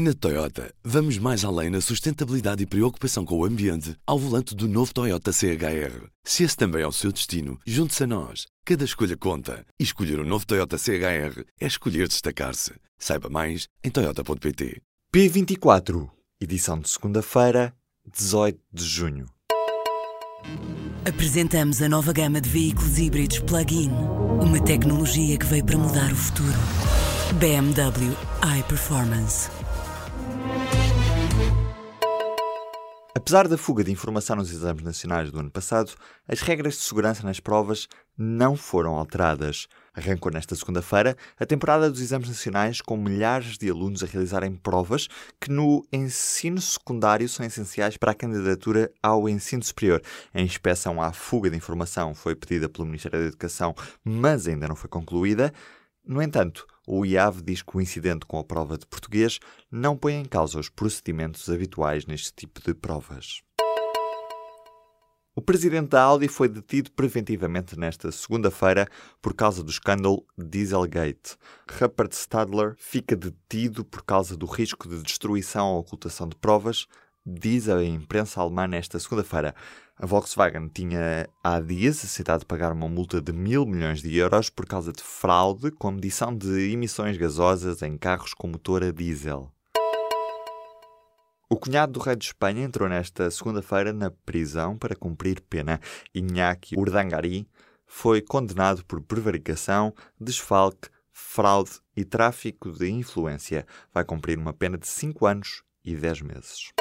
Na Toyota, vamos mais além na sustentabilidade e preocupação com o ambiente ao volante do novo Toyota CHR. Se esse também é o seu destino, junte-se a nós. Cada escolha conta. E escolher o um novo Toyota CHR é escolher destacar-se. Saiba mais em Toyota.pt. P24, edição de segunda-feira, 18 de junho. Apresentamos a nova gama de veículos híbridos plug-in. Uma tecnologia que veio para mudar o futuro. BMW iPerformance. Apesar da fuga de informação nos exames nacionais do ano passado, as regras de segurança nas provas não foram alteradas. Arrancou nesta segunda-feira a temporada dos exames nacionais com milhares de alunos a realizarem provas que no ensino secundário são essenciais para a candidatura ao ensino superior. A inspeção à fuga de informação foi pedida pelo Ministério da Educação, mas ainda não foi concluída. No entanto, o IAV diz que o incidente com a prova de português não põe em causa os procedimentos habituais neste tipo de provas. O presidente da Audi foi detido preventivamente nesta segunda-feira por causa do escândalo Dieselgate. Rupert Stadler fica detido por causa do risco de destruição ou ocultação de provas, diz a imprensa alemã nesta segunda-feira. A Volkswagen tinha há dias aceitado pagar uma multa de mil milhões de euros por causa de fraude com medição de emissões gasosas em carros com motor a diesel. O cunhado do rei de Espanha entrou nesta segunda-feira na prisão para cumprir pena. Iñaki Urdangari foi condenado por prevaricação, desfalque, fraude e tráfico de influência. Vai cumprir uma pena de 5 anos e 10 meses.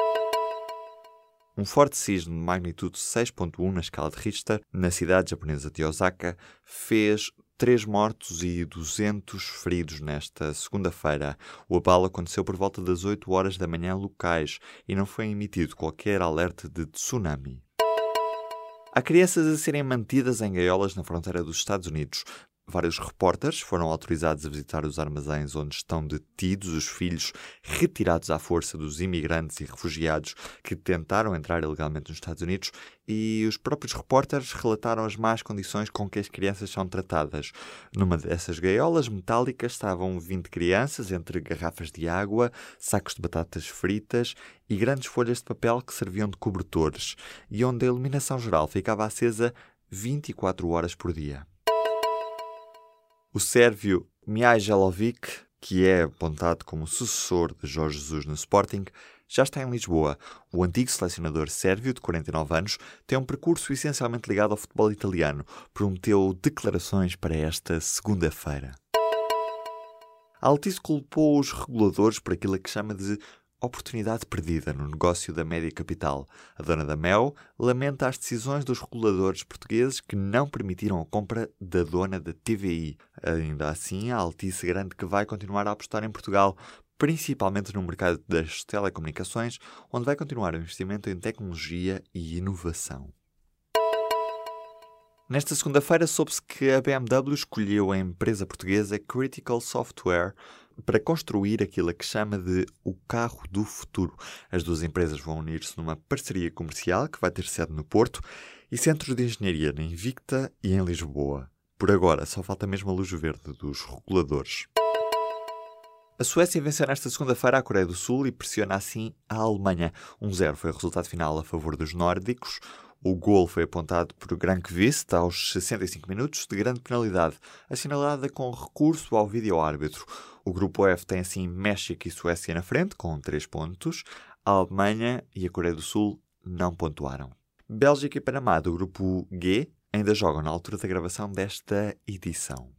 Um forte sismo de magnitude 6.1 na escala de Richter, na cidade japonesa de Osaka, fez 3 mortos e 200 feridos nesta segunda-feira. O abalo aconteceu por volta das 8 horas da manhã locais e não foi emitido qualquer alerta de tsunami. Há crianças a serem mantidas em gaiolas na fronteira dos Estados Unidos. Vários repórteres foram autorizados a visitar os armazéns onde estão detidos os filhos retirados à força dos imigrantes e refugiados que tentaram entrar ilegalmente nos Estados Unidos e os próprios repórteres relataram as más condições com que as crianças são tratadas. Numa dessas gaiolas metálicas estavam 20 crianças entre garrafas de água, sacos de batatas fritas e grandes folhas de papel que serviam de cobertores, e onde a iluminação geral ficava acesa 24 horas por dia. O sérvio Mihajlovic, que é apontado como sucessor de Jorge Jesus no Sporting, já está em Lisboa. O antigo selecionador sérvio, de 49 anos, tem um percurso essencialmente ligado ao futebol italiano. Prometeu declarações para esta segunda-feira. Altice culpou os reguladores por aquilo que chama de oportunidade perdida no negócio da média capital. A dona da Mel lamenta as decisões dos reguladores portugueses que não permitiram a compra da dona da TVI. Ainda assim, a Altice garante que vai continuar a apostar em Portugal, principalmente no mercado das telecomunicações, onde vai continuar o investimento em tecnologia e inovação. Nesta segunda-feira soube-se que a BMW escolheu a empresa portuguesa Critical Software para construir aquilo que chama de o carro do futuro. As duas empresas vão unir-se numa parceria comercial que vai ter sede no Porto e centros de engenharia na Invicta e em Lisboa. Por agora, só falta mesmo a luz verde dos reguladores. A Suécia venceu nesta segunda-feira a Coreia do Sul e pressiona assim a Alemanha. 1-0 foi o resultado final a favor dos nórdicos. O gol foi apontado por Grankvist aos 65 minutos de grande penalidade, assinalada com recurso ao vídeo-árbitro. O grupo F tem assim México e Suécia na frente, com 3 pontos. A Alemanha e a Coreia do Sul não pontuaram. Bélgica e Panamá, do grupo G, ainda jogam na altura da gravação desta edição.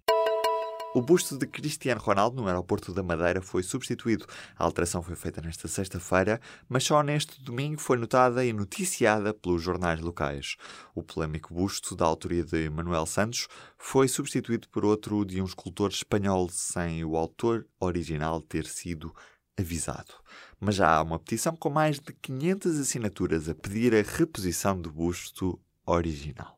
O busto de Cristiano Ronaldo no aeroporto da Madeira foi substituído. A alteração foi feita nesta sexta-feira, mas só neste domingo foi notada e noticiada pelos jornais locais. O polémico busto, da autoria de Manuel Santos, foi substituído por outro de um escultor espanhol sem o autor original ter sido avisado. Mas já há uma petição com mais de 500 assinaturas a pedir a reposição do busto original.